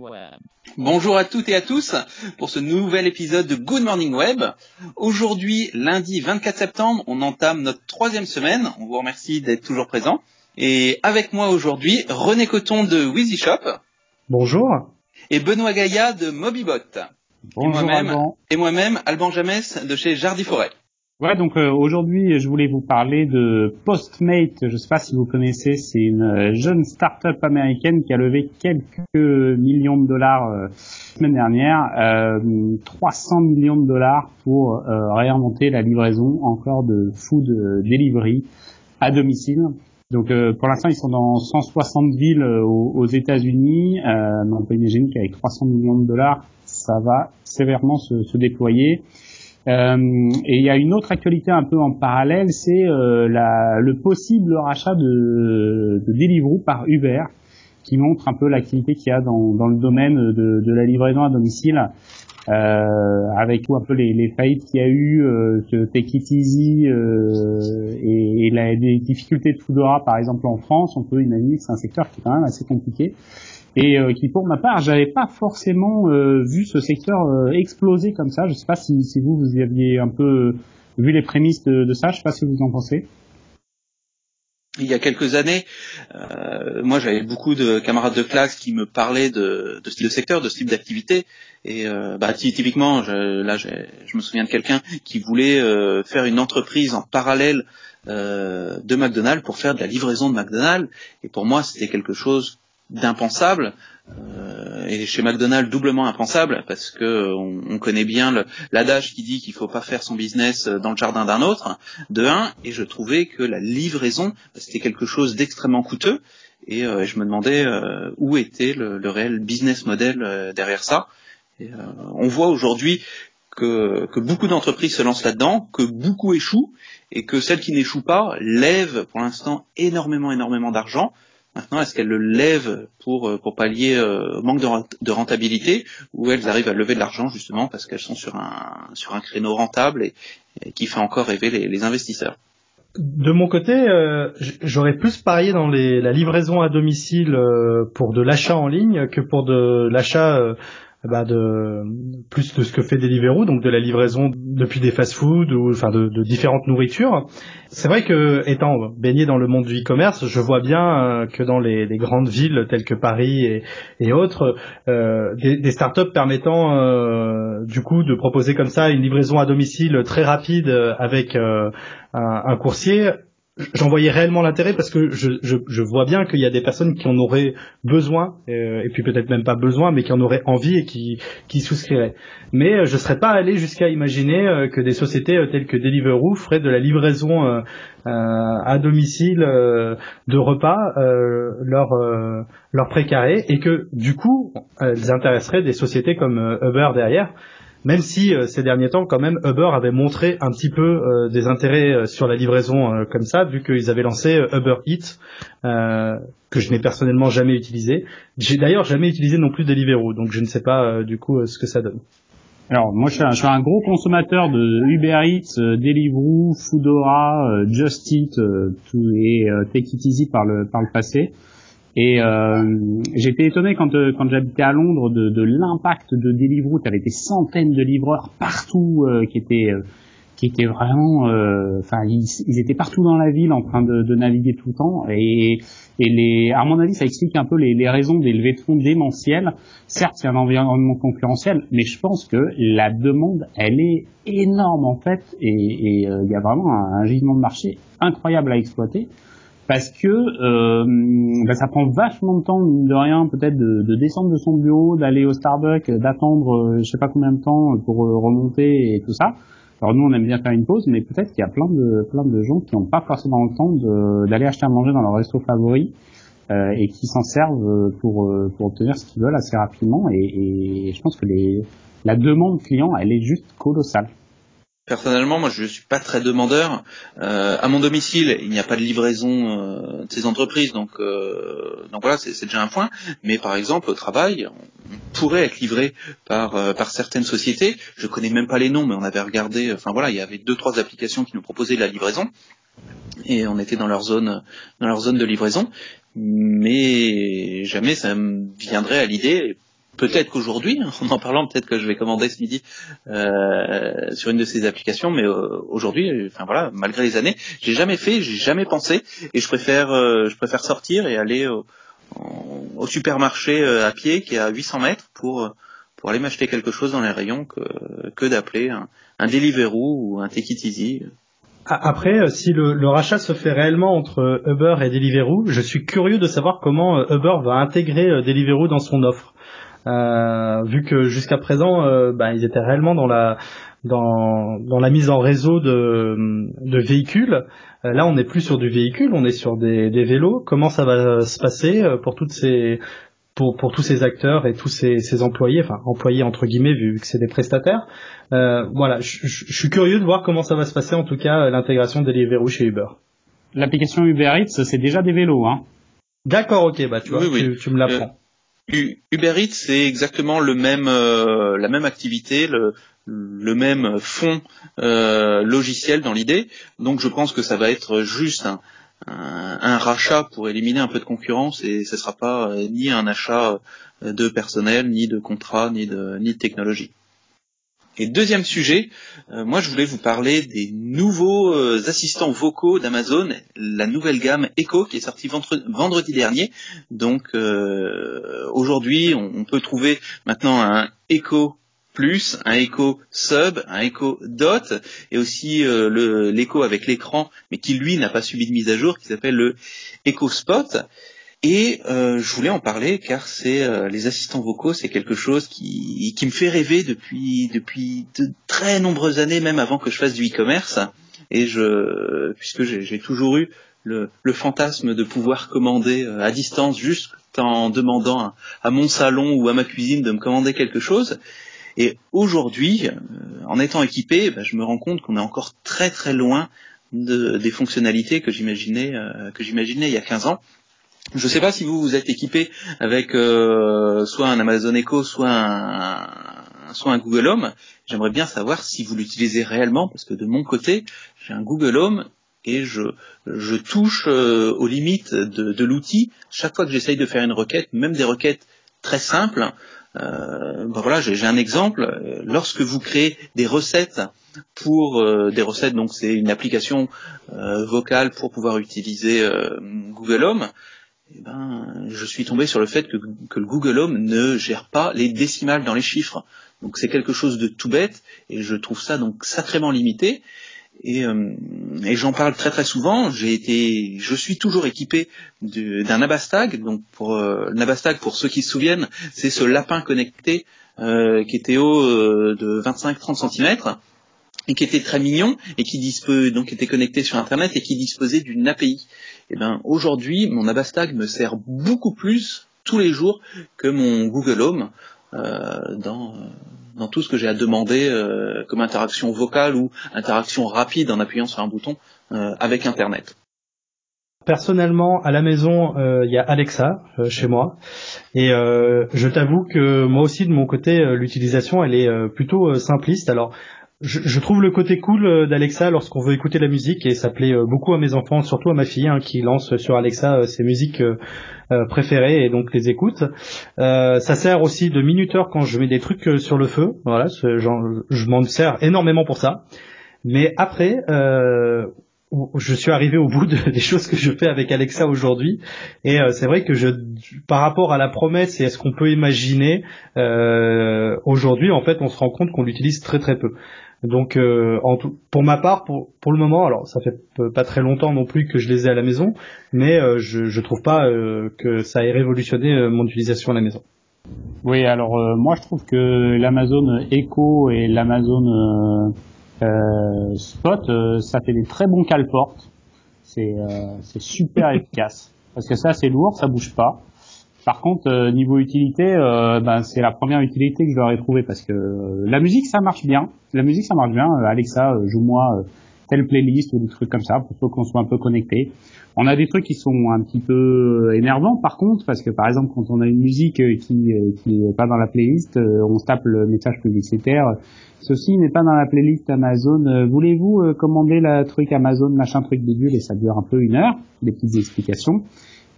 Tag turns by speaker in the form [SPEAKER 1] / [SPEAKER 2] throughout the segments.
[SPEAKER 1] Web.
[SPEAKER 2] Bonjour à toutes et à tous pour ce nouvel épisode de Good Morning Web. Aujourd'hui, lundi 24 septembre, on entame notre troisième semaine. On vous remercie d'être toujours présents. Et avec moi aujourd'hui, René Coton de Wheezy Shop.
[SPEAKER 3] Bonjour.
[SPEAKER 2] Et Benoît Gaïa de Mobibot.
[SPEAKER 3] Bonjour
[SPEAKER 2] et moi-même,
[SPEAKER 3] Alban.
[SPEAKER 2] et moi-même, Alban Jamès de chez Jardy Forêt.
[SPEAKER 3] Ouais, donc euh, aujourd'hui, je voulais vous parler de Postmate. Je ne sais pas si vous connaissez, c'est une euh, jeune start-up américaine qui a levé quelques millions de dollars euh, la semaine dernière, euh, 300 millions de dollars pour euh, réinventer la livraison encore de food delivery à domicile. Donc euh, pour l'instant, ils sont dans 160 villes euh, aux, États-Unis. Euh, on peut imaginer qu'avec 300 millions de dollars, ça va sévèrement se, se déployer. Euh, et il y a une autre actualité un peu en parallèle, c'est euh, le possible rachat de, de Deliveroo par Uber, qui montre un peu l'activité qu'il y a dans, dans le domaine de, de la livraison à domicile, euh, avec tout un peu les, les faillites qu'il y a eu, euh, Take It Easy euh, et, et la, les difficultés de Foodora par exemple en France, on peut imaginer que c'est un secteur qui est quand même assez compliqué et euh, qui pour ma part j'avais pas forcément euh, vu ce secteur euh, exploser comme ça. Je sais pas si, si vous vous aviez un peu vu les prémices de, de ça. Je sais pas que vous en pensez.
[SPEAKER 2] Il y a quelques années, euh, moi j'avais beaucoup de camarades de classe qui me parlaient de, de ce secteur, de ce type d'activité. Et euh, bah, ty- typiquement, je, là je me souviens de quelqu'un qui voulait euh, faire une entreprise en parallèle euh, de McDonald's pour faire de la livraison de McDonald's. Et pour moi, c'était quelque chose d'impensable. Euh, et chez McDonald's, doublement impensable, parce que on, on connaît bien l'adage qui dit qu'il faut pas faire son business dans le jardin d'un autre, de un, et je trouvais que la livraison, c'était quelque chose d'extrêmement coûteux, et euh, je me demandais euh, où était le, le réel business model euh, derrière ça. Et, euh, on voit aujourd'hui que, que beaucoup d'entreprises se lancent là-dedans, que beaucoup échouent, et que celles qui n'échouent pas lèvent pour l'instant énormément, énormément d'argent. Maintenant, est-ce qu'elles le lèvent pour, euh, pallier euh, manque de, rent- de rentabilité, ou elles arrivent à lever de l'argent justement parce qu'elles sont sur un, sur un créneau rentable et, qui fait encore rêver les, investisseurs?
[SPEAKER 4] De mon côté, euh, j'aurais plus parié dans les, la livraison à domicile euh, pour de l'achat en ligne que pour de l'achat bah, de plus de ce que fait Deliveroo, donc de la livraison depuis des fast-foods ou enfin de, de différentes nourritures. C'est vrai que étant baigné dans le monde du e-commerce, je vois bien euh, que dans les, les grandes villes telles que Paris et, et autres, euh, des, des startups permettant euh, du coup de proposer comme ça une livraison à domicile très rapide euh, avec euh, un, un coursier, j'en voyais réellement l'intérêt parce que je, je, je vois bien qu'il y a des personnes qui en auraient besoin, euh, et puis peut-être même pas besoin, mais qui en auraient envie et qui, qui souscriraient. Mais euh, je serais pas allé jusqu'à imaginer euh, que des sociétés euh, telles que Deliveroo feraient de la livraison euh, à domicile de repas leur leur précaré et que du coup elles intéresseraient des sociétés comme Uber derrière même si euh, ces derniers temps, quand même, Uber avait montré un petit peu euh, des intérêts euh, sur la livraison euh, comme ça, vu qu'ils avaient lancé euh, Uber Eats, euh, que je n'ai personnellement jamais utilisé. J'ai d'ailleurs jamais utilisé non plus Deliveroo, donc je ne sais pas du coup ce que ça donne.
[SPEAKER 3] Alors moi je suis un, gros consommateur de Uber Eats, Deliveroo, Foodora, Just Eat et Take It Easy par le par le passé. Et euh, j'étais étonné quand euh, quand j'habitais à Londres de, de l'impact de Deliveroo. Tu avais des centaines de livreurs partout euh, qui étaient euh, qui étaient vraiment, euh, enfin ils, étaient partout dans la ville en train de, de naviguer tout le temps. Et, et les, à mon avis, ça explique un peu les, les raisons des levées de fonds démentielles. Certes, c'est un environnement concurrentiel, mais je pense que la demande, elle est énorme en fait, et euh, il y a vraiment un, un gisement de marché incroyable à exploiter parce que euh, bah, ça prend vachement de temps, de rien, peut-être de, de descendre de son bureau, d'aller au Starbucks, d'attendre euh, je sais pas combien de temps pour euh, remonter et tout ça. Alors nous on aime bien faire une pause, mais peut-être qu'il y a plein de plein de gens qui n'ont pas forcément le temps d'aller acheter à manger dans leur resto favori euh, et qui s'en servent pour euh, pour obtenir ce qu'ils veulent assez rapidement. Et, et je pense que les la demande client elle est juste colossale.
[SPEAKER 2] Personnellement, moi, je suis pas très demandeur. Euh, à mon domicile, il n'y a pas de livraison euh, de ces entreprises, donc euh, voilà, c'est déjà un point. Mais par exemple, au travail, on pourrait être livré par par certaines sociétés. Je connais même pas les noms, mais on avait regardé. Enfin voilà, il y avait deux trois applications qui nous proposaient de la livraison, et on était dans leur zone dans leur zone de livraison. Mais jamais ça me viendrait à l'idée. Peut-être qu'aujourd'hui, en en parlant, peut-être que je vais commander ce midi euh, sur une de ces applications, mais euh, aujourd'hui, enfin voilà, malgré les années, j'ai jamais fait, j'ai jamais pensé, et je préfère, euh, je préfère sortir et aller au, au supermarché euh, à pied qui est à 800 mètres pour pour aller m'acheter quelque chose dans les rayons que, que d'appeler un, un Deliveroo ou un Take It Easy.
[SPEAKER 4] Après, si le, le, rachat se fait réellement entre Uber et Deliveroo, je suis curieux de savoir comment Uber va intégrer Deliveroo dans son offre. Euh, vu que jusqu'à présent, euh, bah, ils étaient réellement dans la dans, dans la mise en réseau de, de véhicules. Euh, là, on n'est plus sur du véhicule, on est sur des, des vélos. Comment ça va se passer pour toutes ces pour, pour tous ces acteurs et tous ces, ces employés, enfin employés entre guillemets vu que c'est des prestataires? Euh, voilà, je, je, suis curieux de voir comment ça va se passer en tout cas l'intégration des Deliveroo chez Uber.
[SPEAKER 3] L'application Uber Eats, c'est déjà des vélos, hein.
[SPEAKER 4] D'accord, ok, bah tu vois, Tu, tu, me l'apprends.
[SPEAKER 2] Uber Eats, c'est exactement le même, euh, la même activité, le, même fond euh, logiciel dans l'idée. Donc je pense que ça va être juste un, un, rachat pour éliminer un peu de concurrence et ce ne sera pas euh, ni un achat de personnel, ni de contrat, ni de, ni de technologie. Et deuxième sujet, euh, moi je voulais vous parler des nouveaux euh, assistants vocaux d'Amazon, la nouvelle gamme Echo qui est sortie vendredi dernier. Donc euh, aujourd'hui on, peut trouver maintenant un Echo plus, un Echo Sub, un Echo Dot, et aussi l'écho avec l'écran, mais qui lui n'a pas subi de mise à jour, qui s'appelle le Echo Spot. Et euh, je voulais en parler car c'est euh, les assistants vocaux, c'est quelque chose qui, qui me fait rêver depuis depuis de très nombreuses années, même avant que je fasse du e-commerce. Et je, puisque j'ai toujours eu le, le, fantasme de pouvoir commander euh, à distance, juste en demandant à, mon salon ou à ma cuisine de me commander quelque chose. Et aujourd'hui, en étant équipé, ben, je me rends compte qu'on est encore très très loin de, des fonctionnalités que j'imaginais que j'imaginais il y a 15 ans. Je ne sais pas si vous vous êtes équipé avec euh, soit un Amazon Echo, soit un, soit un Google Home. J'aimerais bien savoir si vous l'utilisez réellement, parce que de mon côté, j'ai un Google Home et je, je touche euh, aux limites de, de l'outil chaque fois que j'essaye de faire une requête, même des requêtes très simples. Euh, ben voilà, j'ai un exemple. Lorsque vous créez des recettes pour euh, des recettes, donc c'est une application euh, vocale pour pouvoir utiliser Google Home eh ben, je suis tombé sur le fait que, le Google Home ne gère pas les décimales dans les chiffres. Donc c'est quelque chose de tout bête et je trouve ça donc sacrément limité. Et, euh, j'en parle très très souvent. J'ai été, je suis toujours équipé d'un Nabastag. Donc pour euh, Nabastag, pour ceux qui se souviennent, c'est ce lapin connecté euh, qui était haut de 25-30 cm et qui était très mignon et qui donc était connecté sur Internet et qui disposait d'une API. Eh ben aujourd'hui, mon Abastag me sert beaucoup plus tous les jours que mon Google Home euh, dans, dans tout ce que j'ai à demander euh, comme interaction vocale ou interaction rapide en appuyant sur un bouton euh, avec Internet.
[SPEAKER 4] Personnellement, à la maison, il y a Alexa chez moi, et je t'avoue que moi aussi de mon côté, l'utilisation elle est plutôt simpliste. Alors je, trouve le côté cool euh, d'Alexa lorsqu'on veut écouter la musique et ça plaît euh, beaucoup à mes enfants, surtout à ma fille hein, qui lance sur Alexa euh, ses musiques préférées et donc les écoute. ça sert aussi de minuteur quand je mets des trucs sur le feu. Voilà, je m'en sers énormément pour ça. Mais après, je suis arrivé au bout des choses que je fais avec Alexa aujourd'hui et c'est vrai que je par rapport à la promesse et à ce qu'on peut imaginer aujourd'hui en fait on se rend compte qu'on l'utilise très très peu donc, euh, en tout, pour ma part, pour, pour le moment, alors ça fait pas très longtemps non plus que je les ai à la maison, mais euh, je, je trouve pas euh, que ça ait révolutionné mon utilisation à la maison.
[SPEAKER 3] Oui, alors moi je trouve que l'Amazon Echo et l'Amazon Spot, ça fait des très bons cale-portes. C'est super efficace. Parce que ça c'est lourd, ça bouge pas. Par contre, euh, niveau utilité, euh, ben, c'est la première utilité que je leur ai trouvée parce que euh, la musique ça marche bien. La musique ça marche bien. Alexa, joue-moi telle playlist ou des trucs comme ça pour qu'on soit un peu connecté. On a des trucs qui sont un petit peu énervants par contre parce que par exemple quand on a une musique qui qui est pas dans la playlist, on se tape le message publicitaire. Ceci n'est pas dans la playlist Amazon. Voulez-vous commander la truc Amazon machin truc bidule et ça dure un peu une heure, des petites explications.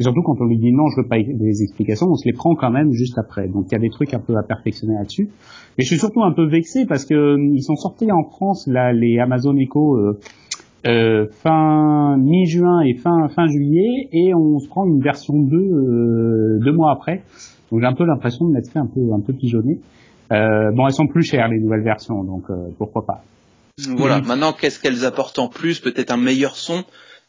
[SPEAKER 3] Et surtout quand on lui dit non, je veux pas des explications, on se les prend quand même juste après. Donc il y a des trucs un peu à perfectionner là-dessus. Mais je suis surtout un peu vexé parce que euh, ils sont sortis en France là les Amazon Echo euh, euh, fin mi-juin et fin fin juillet et on se prend une version 2 euh, deux mois après. Donc j'ai un peu l'impression de m'être fait un peu un peu pigeonner. Euh, bon, elles sont plus chères les nouvelles versions, donc pourquoi pas.
[SPEAKER 2] Voilà. Maintenant, qu'est-ce qu'elles apportent en plus? Peut-être un meilleur son,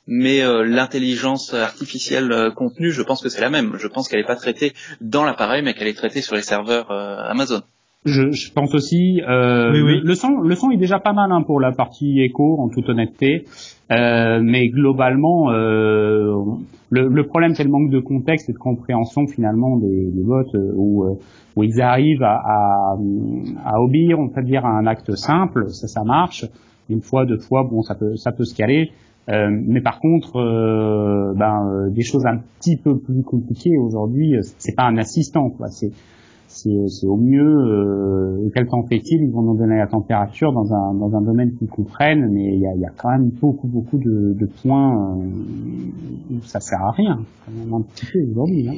[SPEAKER 2] mais euh, l'intelligence artificielle euh, contenue, je pense que c'est la même. Je pense qu'elle n'est pas traitée dans l'appareil, mais qu'elle est traitée sur les serveurs euh, Amazon.
[SPEAKER 3] Je, je, pense aussi. Euh, oui, oui. Le, son, le son est déjà pas mal hein, pour la partie écho, en toute honnêteté. Euh, mais globalement, euh, le, le, problème c'est le manque de contexte et de compréhension finalement des, des votes où, où ils arrivent à, à, à obéir, on peut dire, à un acte simple, ça, ça marche. Une fois, deux fois, bon, ça peut, ça peut se caler. Euh, mais par contre, euh, ben, euh, des choses un petit peu plus compliquées aujourd'hui, c'est pas un assistant, quoi. C'est c'est au mieux euh, quel temps fait-il? Ils vont nous donner la température dans un dans un domaine qu'ils comprennent, mais il y a, y a, quand même beaucoup beaucoup de, de points où ça sert à rien. un petit peu aujourd'hui. Hein.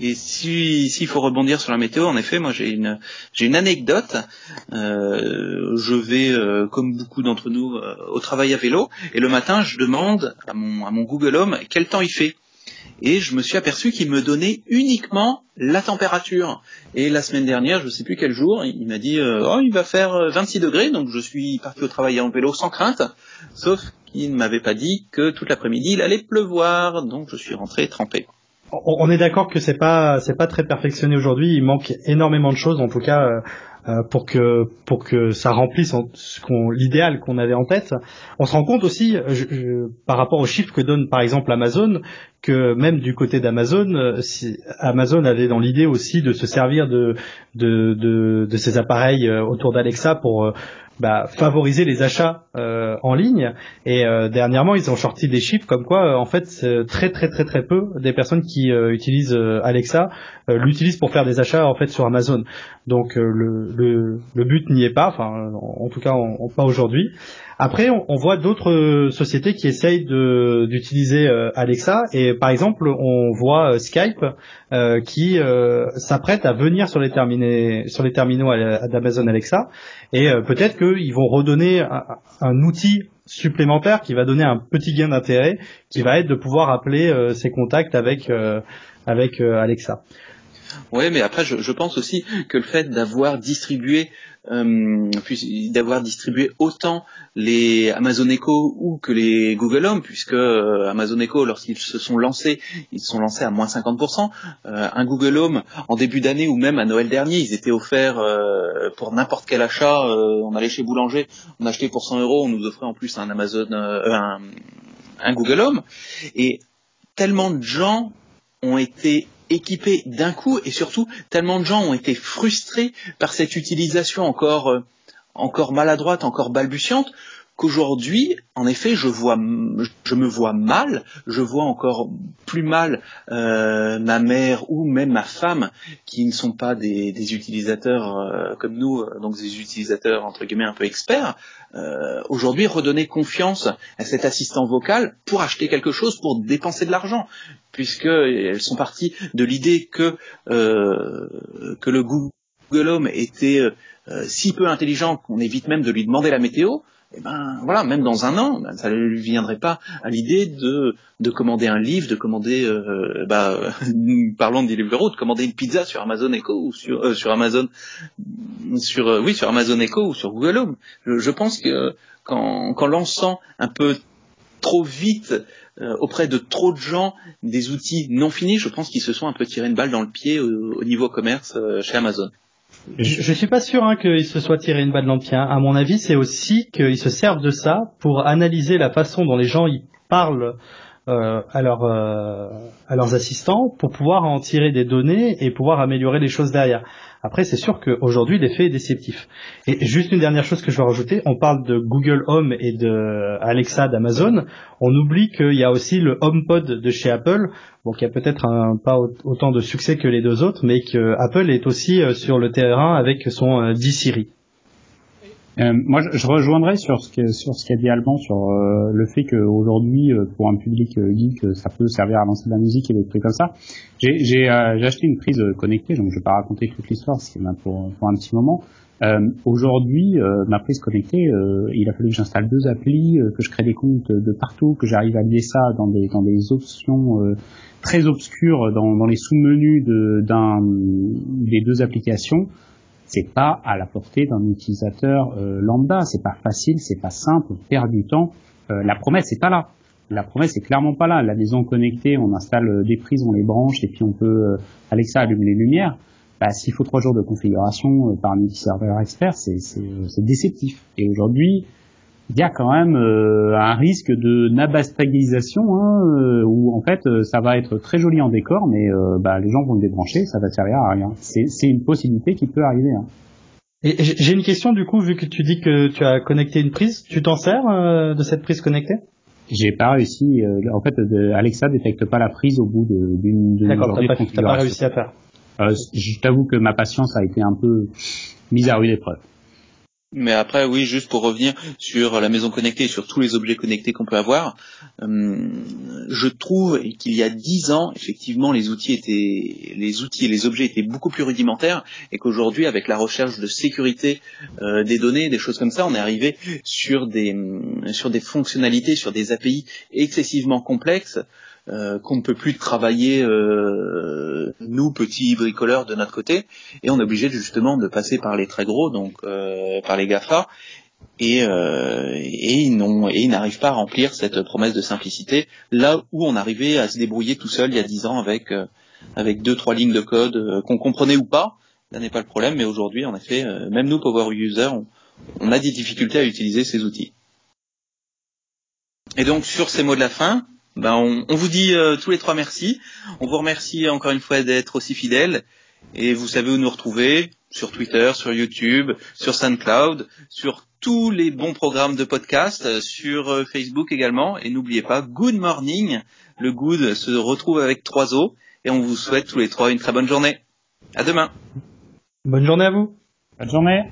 [SPEAKER 2] Et si s'il faut rebondir sur la météo, en effet, moi j'ai une j'ai une anecdote. Euh, je vais, euh, comme beaucoup d'entre nous, euh, au travail à vélo, et le matin, je demande à mon à mon Google Home quel temps il fait. Et je me suis aperçu qu'il me donnait uniquement la température. Et la semaine dernière, je ne sais plus quel jour, il m'a dit oh il va faire 26 degrés, donc je suis parti au travail en vélo sans crainte. Sauf qu'il ne m'avait pas dit que toute l'après-midi il allait pleuvoir, donc je suis rentré trempé
[SPEAKER 4] on est d'accord que c'est pas c'est pas très perfectionné aujourd'hui. Il manque énormément de choses, en tout cas, euh, euh, pour que pour que ça remplisse l'idéal qu'on avait en tête. On se rend compte aussi, par rapport aux chiffres que donne par exemple Amazon, que même du côté d'Amazon, euh, Amazon avait dans l'idée aussi de se servir de de de, de ces appareils autour d'Alexa pour bah, favoriser les achats euh, en ligne. Et euh, dernièrement, ils ont sorti des chiffres comme quoi, euh, en fait, très très très très peu des personnes qui utilisent Alexa l'utilisent pour faire des achats en fait sur Amazon. Donc le, le, le but n'y est pas, enfin en, tout cas pas aujourd'hui. Après, on, voit d'autres euh, sociétés qui essayent d'utiliser euh, Alexa et par exemple, on voit euh, Skype qui s'apprête à venir sur les, terminaux d'Amazon Alexa et peut-être qu'ils vont redonner un, outil supplémentaire qui va donner un petit gain d'intérêt qui va être de pouvoir appeler ses contacts avec avec Alexa.
[SPEAKER 2] Oui, mais après, je, pense aussi que le fait d'avoir distribué euh, d'avoir distribué autant les Amazon Echo ou que les Google Home, puisque euh, Amazon Echo, lorsqu'ils se sont lancés, ils se sont lancés à moins 50%. Euh, un Google Home, en début d'année ou même à Noël dernier, ils étaient offerts pour n'importe quel achat. on allait chez Boulanger, on achetait pour 100 euros, on nous offrait en plus un Amazon, un Google Home. Et tellement de gens ont été équipés d'un coup et surtout tellement de gens ont été frustrés par cette utilisation encore euh, encore maladroite, encore balbutiante qu'aujourd'hui, en effet, je vois, je me vois mal, je vois encore plus mal euh, ma mère ou même ma femme qui ne sont pas des, des utilisateurs euh, comme nous, euh, donc des utilisateurs entre guillemets un peu experts. Euh, aujourd'hui, redonner confiance à cet assistant vocal pour acheter quelque chose, pour dépenser de l'argent, puisque elles sont parties de l'idée que que le Google Home était si peu intelligent qu'on évite même de lui demander la météo eh ben voilà, même dans un an, ben, ça ne lui viendrait pas à l'idée de, de commander un livre, de commander, euh, bah, parlons de Deliveroo, de commander une pizza sur Amazon Echo ou sur, euh, Amazon, sur euh, oui sur Amazon Echo ou sur Google Home. Je, pense que qu'en, lançant un peu trop vite auprès de trop de gens des outils non finis, je pense qu'ils se sont un peu tiré une balle dans le pied au niveau commerce chez Amazon.
[SPEAKER 4] Je, je suis pas sûr hein, qu'ils se soient tiré une balle dans le. À mon avis, c'est aussi qu'ils se servent de ça pour analyser la façon dont les gens y parlent euh, euh, à leurs assistants pour pouvoir en tirer des données et pouvoir améliorer les choses derrière. Après, c'est sûr qu'aujourd'hui, l'effet est déceptif. Et juste une dernière chose que je veux rajouter, on parle de Google Home et de Alexa d'Amazon. On oublie qu'il y a aussi le HomePod de chez Apple, bon, qui a peut-être pas autant de succès que les deux autres, mais que Apple est aussi euh, sur le terrain avec son euh, D-Siri.
[SPEAKER 3] Euh, moi, je, rejoindrais sur ce que, sur ce qu'a dit Alban sur euh, le fait qu'aujourd'hui, euh, pour un public geek, ça peut servir à lancer de la musique et des trucs comme ça. J'ai acheté une prise connectée, donc je vais pas raconter toute l'histoire, c'est pour, pour un petit moment. Aujourd'hui, ma prise connectée, il a fallu que j'installe deux applis, que je crée des comptes de partout, que j'arrive à lier ça dans des dans des options très obscures dans, dans les sous-menus d'un des deux applications c'est pas à la portée d'un utilisateur euh, lambda, c'est pas facile, c'est pas simple, on perd du temps. Euh, la promesse c'est pas là. La promesse est clairement pas là. La maison connectée, on installe euh, des prises, on les branche et puis on peut Alexa allumer les lumières. Bah, s'il faut trois jours de configuration par un multiserveur expert, c'est déceptif. Et aujourd'hui, il y a quand même euh, un risque de nabastagisation hein, euh, où en fait euh, ça va être très joli en décor, mais bah, les gens vont le débrancher, ça va servir à rien. C'est une possibilité qui peut arriver. Hein.
[SPEAKER 4] Et j'ai une question du coup, vu que tu dis que tu as connecté une prise, tu t'en sers de cette prise connectée?
[SPEAKER 3] J'ai pas réussi. en fait, Alexa détecte pas la prise au bout d'une journée
[SPEAKER 4] D'accord, t'as pas réussi à faire.
[SPEAKER 3] je t'avoue que ma patience a été un peu mise à rude épreuve.
[SPEAKER 2] Mais après, oui, juste pour revenir sur la maison connectée et sur tous les objets connectés qu'on peut avoir, euh, je trouve qu'il y a dix ans, effectivement, les outils étaient, les outils et les objets étaient beaucoup plus rudimentaires, et qu'aujourd'hui, avec la recherche de sécurité euh, des données, des choses comme ça, on est arrivé sur des sur des fonctionnalités, sur des API excessivement complexes euh, qu'on ne peut plus travailler euh, nous petits bricoleurs de notre côté. Et on est obligé justement de passer par les très gros donc euh, par les Gafa. Et, et ils n'arrivent pas à remplir cette promesse de simplicité là où on arrivait à se débrouiller tout seul il y a dix ans avec avec deux trois lignes de code qu'on comprenait ou pas. Là n'est pas le problème mais aujourd'hui en effet même nous power users on a des difficultés à utiliser ces outils. Et donc sur ces mots de la fin ben on, vous dit euh, tous les trois merci. On vous remercie encore une fois d'être aussi fidèles. Et vous savez où nous retrouver sur Twitter, sur YouTube, sur SoundCloud, sur tous les bons programmes de podcast, euh, sur euh, Facebook également. Et n'oubliez pas, Good Morning. Le Good se retrouve avec trois os. Et on vous souhaite tous les trois une très bonne journée. À demain.
[SPEAKER 4] Bonne journée à vous.
[SPEAKER 3] Bonne journée.